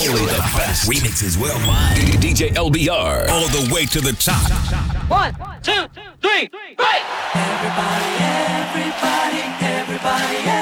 Only the best remixes worldwide. DJ LBR. All the way to the top. One, two, three, break! Everybody, everybody, everybody, everybody,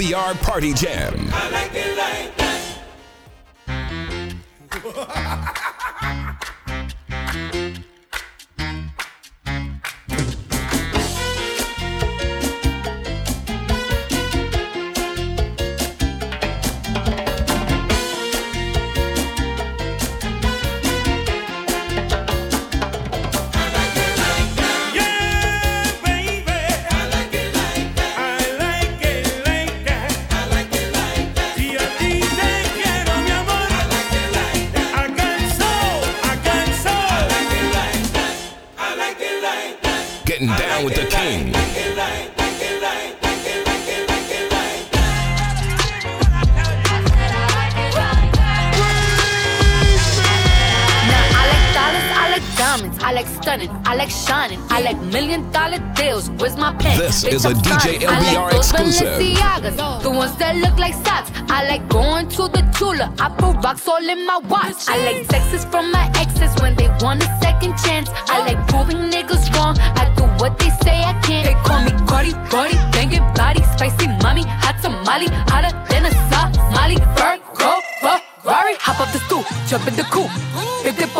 LBR party jam. This is a DJ LBR exclusive. The ones that look like socks. I like going to the Tula. I put rocks all in my watch. I like texts from my exes when they want a second chance. I like proving niggas wrong. I do what they say I can't. They call me Cardi, Cardi, banging body, spicy mommy, hot tamale, hotter than a Somali. Virgo, Ferrari, hop up the stoop, jump in the coupe.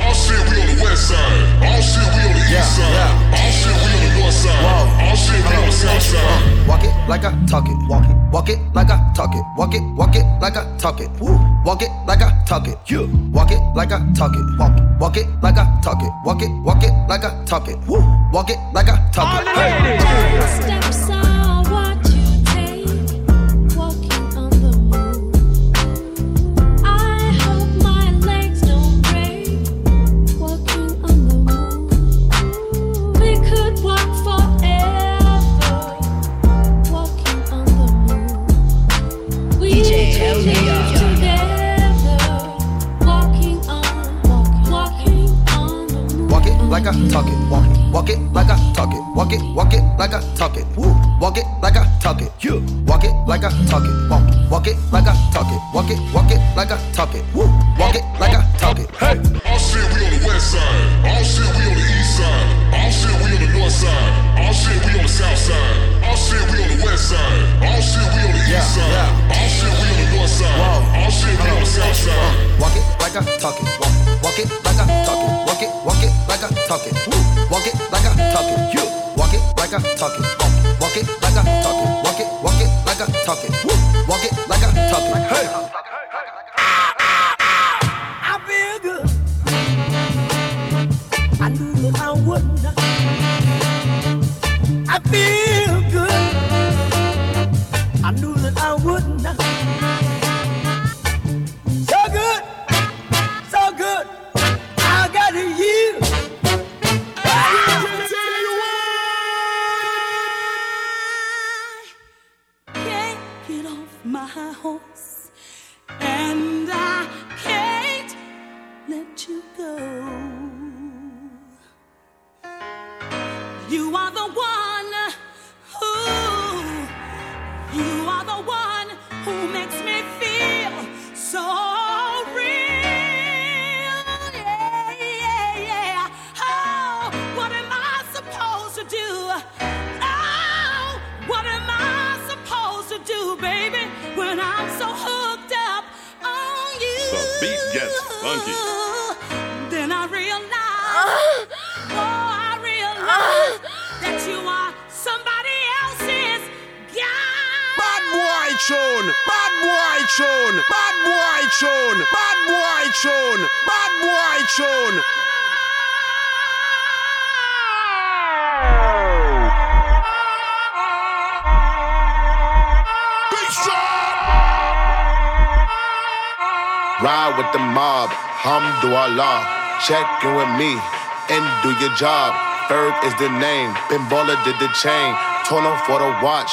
All shit, we on the west side. All shit, we on the east side. Like I talk it. Walk it, walk it like I talk it. Walk it, walk it like I talk it. Woo. Walk it like I talk it. You walk it like I talk it. Walk it, walk it like I talk it. Walk it, walk it like I talk it. Woo. Walk it like I talk it. Hey. Talk it. Walk it, walk it like I talk it. Woo. Walk it like I talk it. You walk it like I talk it. Walk walk it like I talk it. Walk it, walk it like I talk it. Woo. Walk it like I talk it. Hey. All shit, we on the west side. All shit, we on You are the one who, you are the one who makes me feel so real. Yeah, yeah, yeah. Oh, what am I supposed to do? Oh, what am I supposed to do, baby, when I'm so hooked up on you? The beat gets funky. Tune, bad boy tune, bad boy tune, bad boy tune, bad boy tune. Ride with the mob, hamdulillah. Check in with me and do your job. Ferg is the name, Ben Baller did the chain. Tono for the watch,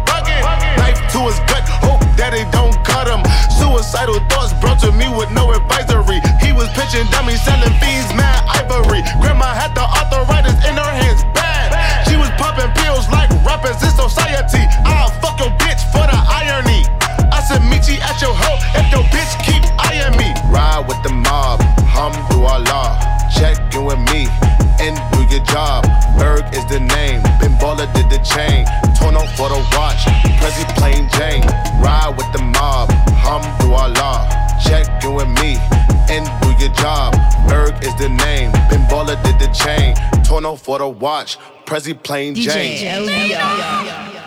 to his gut, hope that it don't cut him. Suicidal thoughts brought to me with no advisory. He was pitching dummies, selling fiends, mad ivory. Grandma had the arthritis in her hands, bad. She was popping pills like rappers in society. I'll fuck your bitch for the irony. I said, meet you at your hoe if your bitch keep eyeing me. Ride with the mob, hamdulillah. Check in with me and do your job. Ferg is the name, Baller did the chain. Torn off for the watch, Jane. Ride with the mob, hamdulillah. Check in with me and do your job. Ferg is the name, Ben Baller did the chain. Torn for the watch, Prezi plain Jane. Making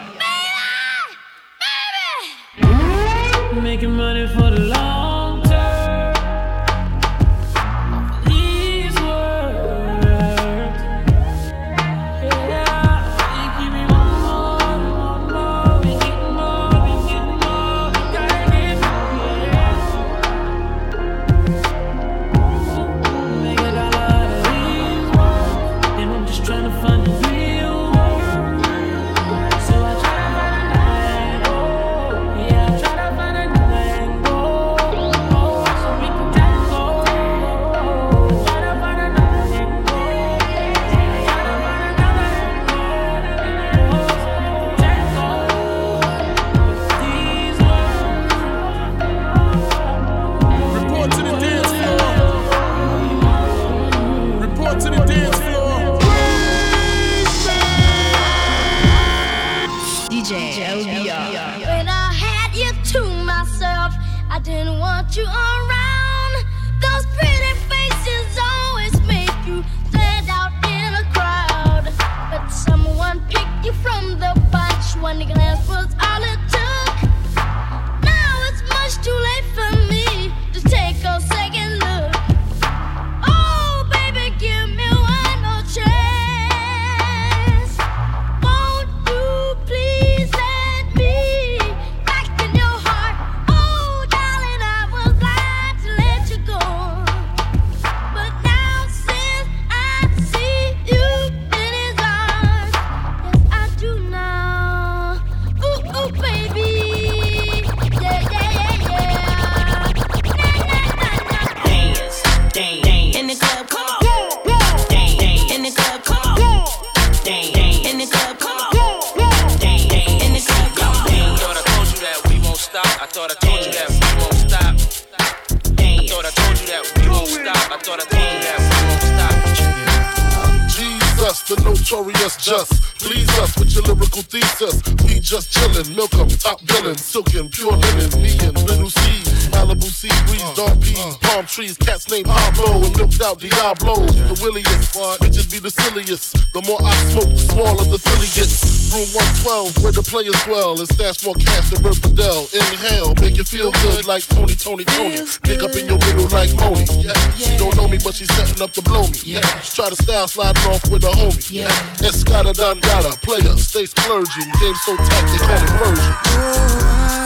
cats named Pablo, and milked out Diablo. The williest, bitches be the silliest. The more I smoke, the smaller the silly gets. Room 112, where the players dwell, and stash more cash than Bert Fidel. Inhale, make you feel good like Tony, Tony, Tony. Pick up in your middle like Moni. Yeah. She don't know me, but she's setting up to blow me. Yeah. Try to style sliding off with a homie. Yeah. Escada Dangada, player, stay splurging. Game so tight, they call it version.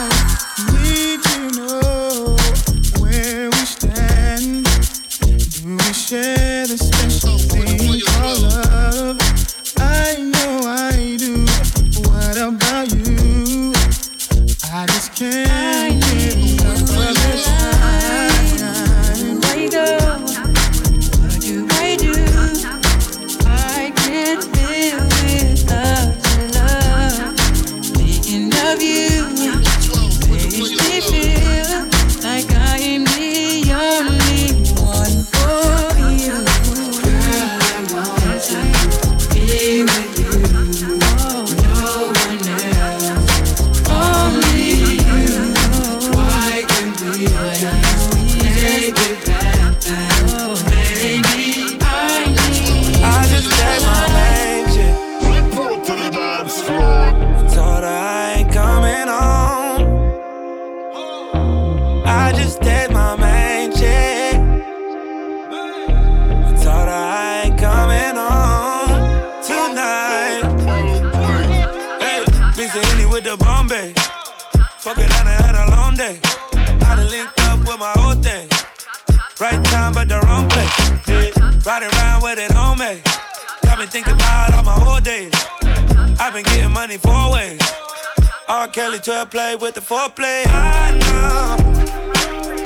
R. Kelly 12 play with the foreplay. I know.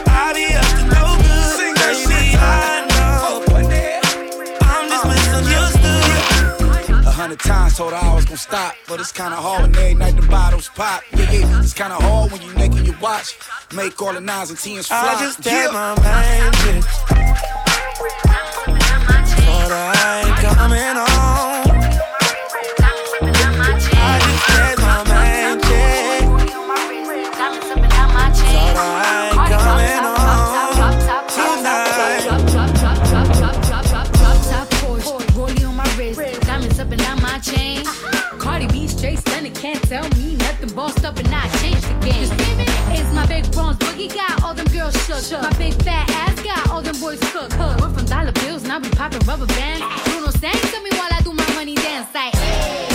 I be up to no good. Baby, I know. I'm just misunderstood. A hundred times told her I was gonna stop, but it's kinda hard when every night the bottles pop. Yeah, yeah, it's kinda hard when you naked your watch. Make all the nines and tens fly. I just yeah. my shit. Told her I ain't coming home. Shook. My big fat ass got all them boys cooked. Went from dollar bills, now we popping rubber bands. Bruno sang me while I do my money dance like. Hey.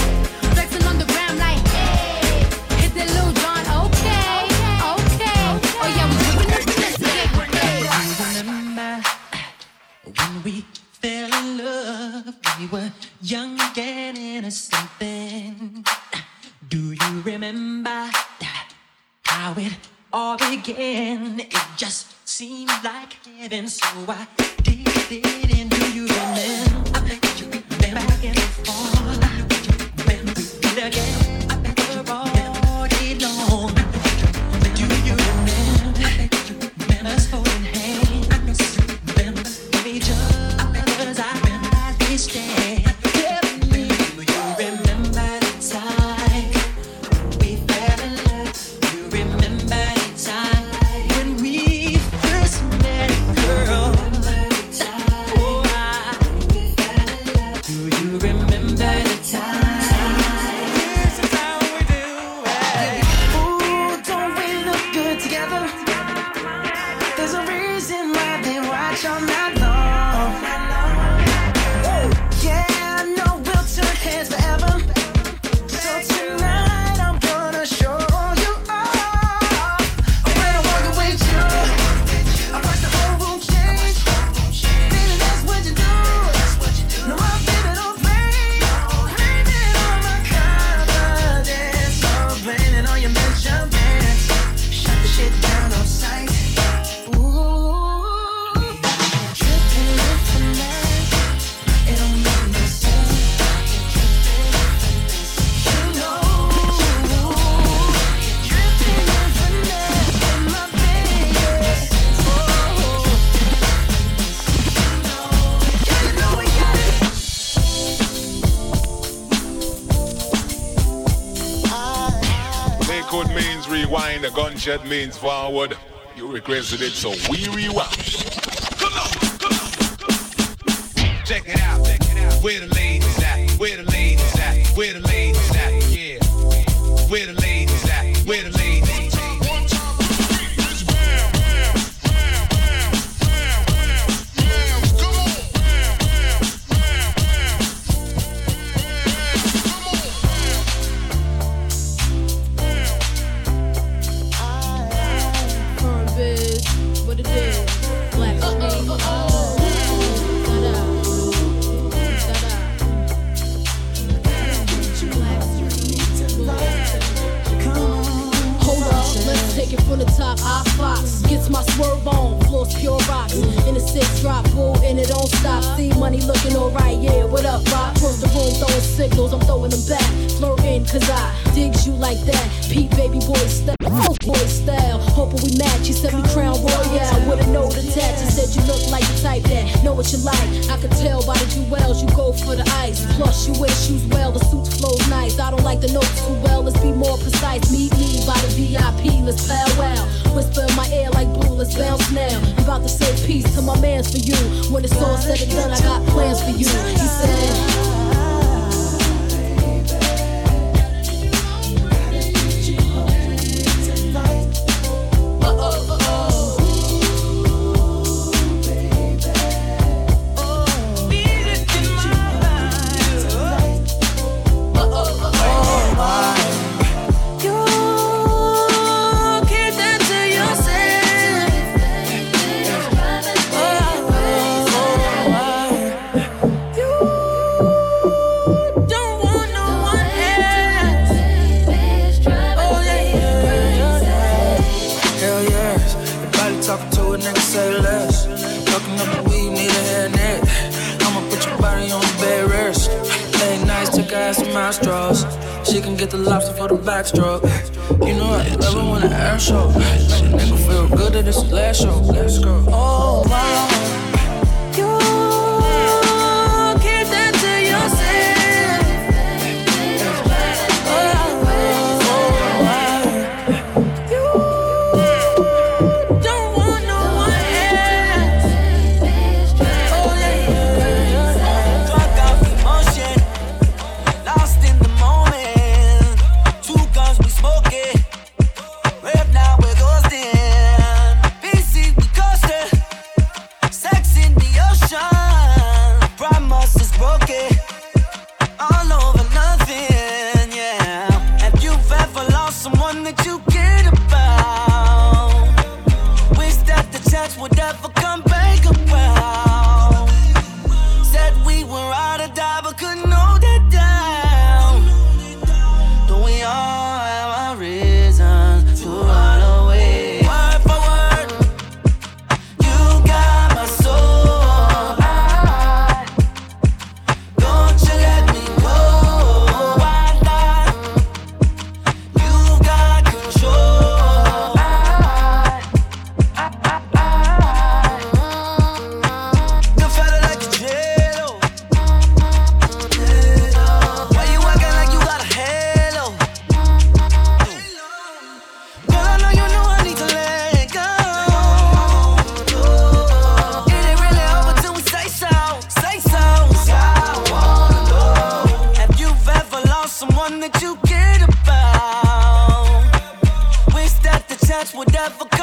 Flexing on the ground like. Hey. Hit little John, okay, okay. Oh yeah, we doing this, remember when we fell in love? We were young and innocent. Do you remember how it all began? It just seemed like heaven, so I did it. And do you remember? I bet you remember back and forth when we did again. Means forward. You requested it, so we rewind. What you like. I could tell by the jewels you go for the ice. Plus you wear shoes well, the suits flows nice. I don't like the notes too well. Let's be more precise. Meet me by the VIP. Let's farewell. Whisper in my ear like blue. Let's bounce now. I'm about to say peace to my man's for you. When it's all said and done, I got plans for you. He said. Your body talking to a nigga, say less. Talking up the weed, need a hairnet. I'ma put your body on the bed rest. Late nights, took her ass some mouth straws. She can get the lobster for the backstroke. You know I love it when the air show. Make a nigga feel good at it's his last show. Let's go. Oh wow. about. Wish that the chance would ever come back It's whatever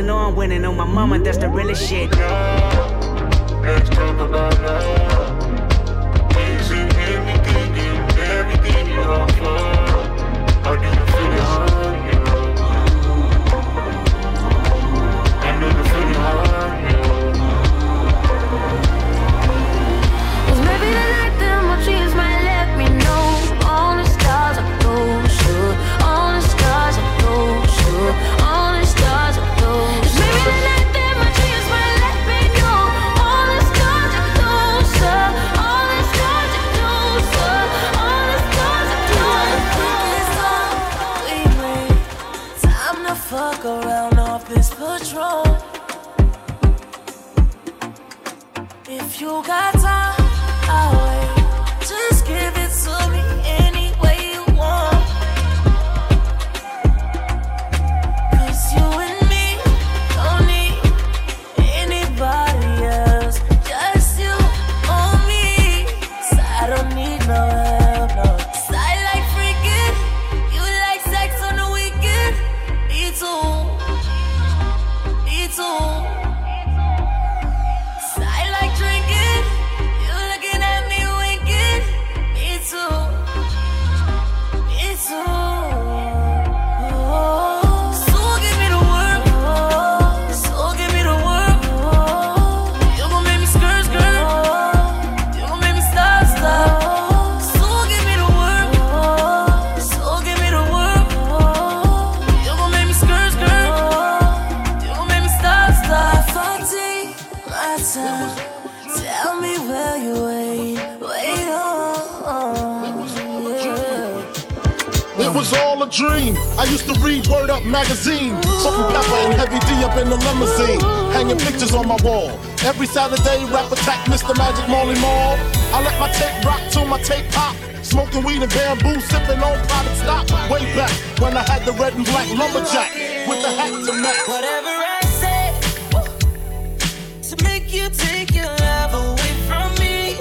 losing or I'm winning. On my mama, that's the realest shit. Let's talk about Every Saturday, rap attack Mr. Magic Marley Marl. I let my tape rock till my tape pop. Smoking weed and bamboo, sipping on product stock. Way back when I had the red and black lumberjack with the hat to match. Whatever I say to make you take your love away from me,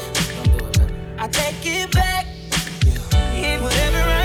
I take it back. And whatever I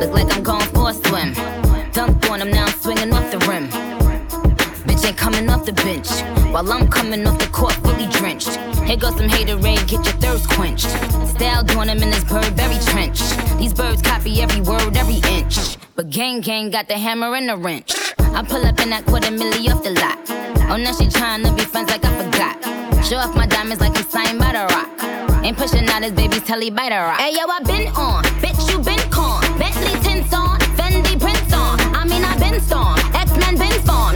look like I'm going for a swim. Dunked on him, now I'm swinging off the rim. Bitch ain't coming off the bench. While I'm coming off the court, fully drenched. Here goes some haterade, get your thirst quenched. Style doing him in this Burberry trench. These birds copy every word, every inch. But gang gang got the hammer and the wrench. I pull up in that quarter milli off the lot. Oh, now she tryna be friends like I forgot. Show off my diamonds like I'm signed by the rock. Ain't pushing out his baby's telly by the rock. Hey yo, I been on, bitch you been con. Bentley tints on, Fendi prints on. I mean I been storm, X Men been spawn.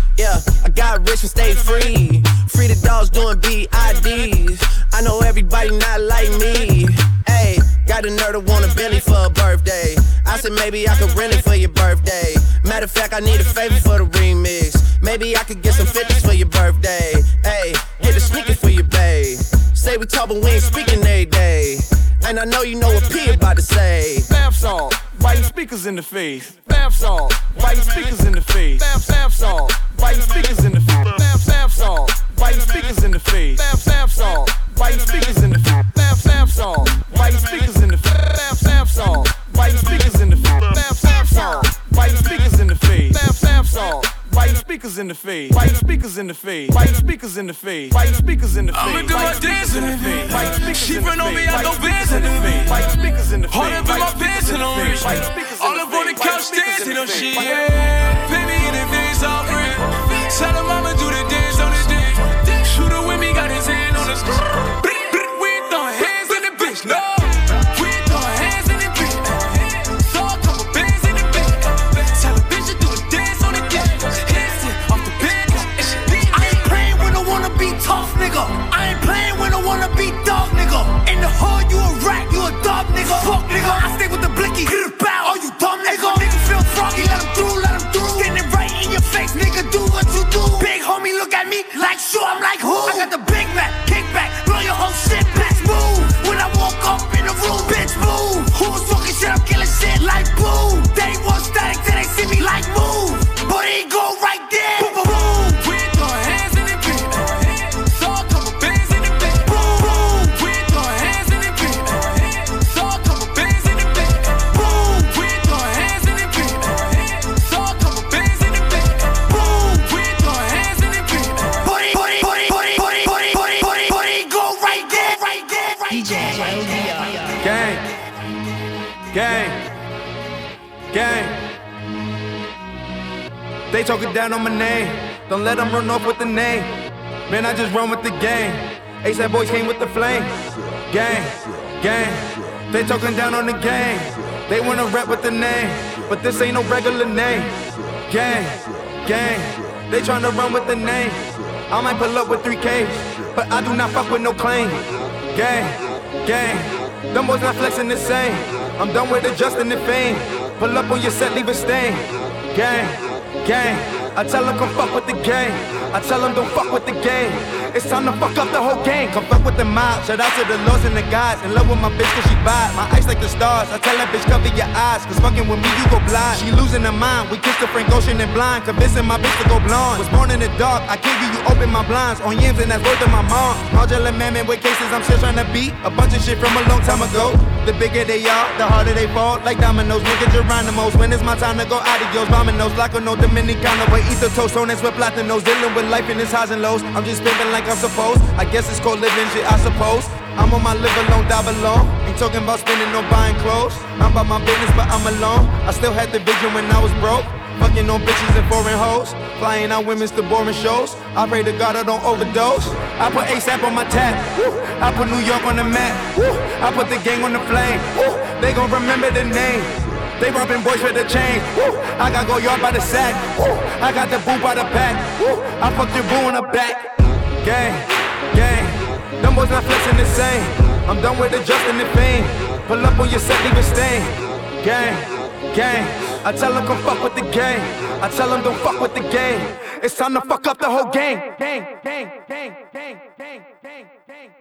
yeah, I got rich and stayed free. Free the dogs doing BIDs. I know everybody not like me. Hey, got a nerd to want a Bentley for a birthday. I said maybe I could rent it for your birthday. Matter of fact, I need a favor for the remix. Maybe I could get some 50s for your birthday. Hey, get a sneaker for your babe. Say we talk, but we ain't speaking every day. And I know you know what P about to say. Bath salt, you speakers in the face? Bath salt, you speakers in the face? speakers in the face. White speakers in the face. I'ma do my dance in the face. White speakers she run on me, I throw bands in the face. White speakers in the face. Up in my pants and on rich. All up on the couch dancing on shit. Pay me in advance, I'll bring. Tell her mama Don't let them run off with the name. Man, I just run with the game. ASAP boys came with the flame. Gang. Gang. They talking down on the game. They wanna rap with the name. But this ain't no regular name. Gang. Gang. They tryna run with the name. I might pull up with 3Ks. But I do not fuck with no claim. Gang. Gang. Them boys not flexing the same. I'm done with adjusting the fame. Pull up on your set, leave a stain. Gang, gang. I tell them come fuck with the gang. I tell them don't fuck with the game. It's time to fuck up the whole gang. Come fuck with the mob. Shout out to the lords and the gods. In love with my bitch cause she bad. My eyes like the stars. I tell that bitch cover your eyes. Cause fucking with me you go blind. She losing her mind. We kissed the Frank Ocean and blind. Convincing my bitch to go blonde. Was born in the dark. I give you, you open my blinds. On yams and that's word of my mom. Modular man with cases I'm still trying to beat. A bunch of shit from a long time ago. The bigger they are, the harder they fall. Like dominoes, nigga Geronimo's. When it's my time to go adios. Dominoes, like a no Dominicano. But eat the toast on with platinos. Dealing with life in its highs and lows. I'm just pimping like I'm supposed. I guess it's called living shit, I suppose. I'm on my live alone, die alone. Ain't talking about spending or buying clothes. I'm about my business, but I'm alone. I still had the vision when I was broke. Fucking on bitches and foreign hoes. Flying out women's to boring shows. I pray to God I don't overdose. I put ASAP on my tab. I put New York on the map. I put the gang on the flame. They gon' remember the name. They robbing boys for the chain. I got go yard by the sack. I got the boo by the pack. I fucked your boo in the back. Gang, gang. Them boys not flexing the same. I'm done with adjusting the fame. Pull up on your set, leave a stain. Gang, gang. I tell them come fuck with the gang. I tell them don't fuck with the gang. It's time to fuck up the whole gang. Gang, gang, gang, gang, gang, gang, gang.